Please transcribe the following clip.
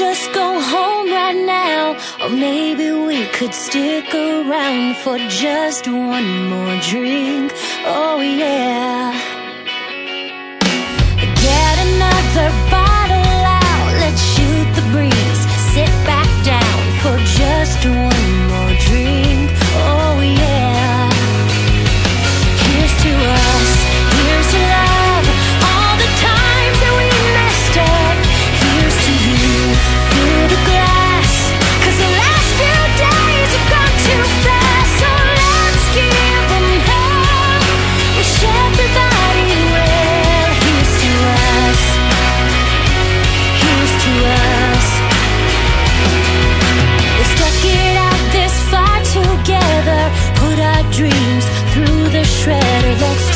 just go home right now? Or maybe we could stick around for just one more drink. Oh, yeah. dreams through the shredder that's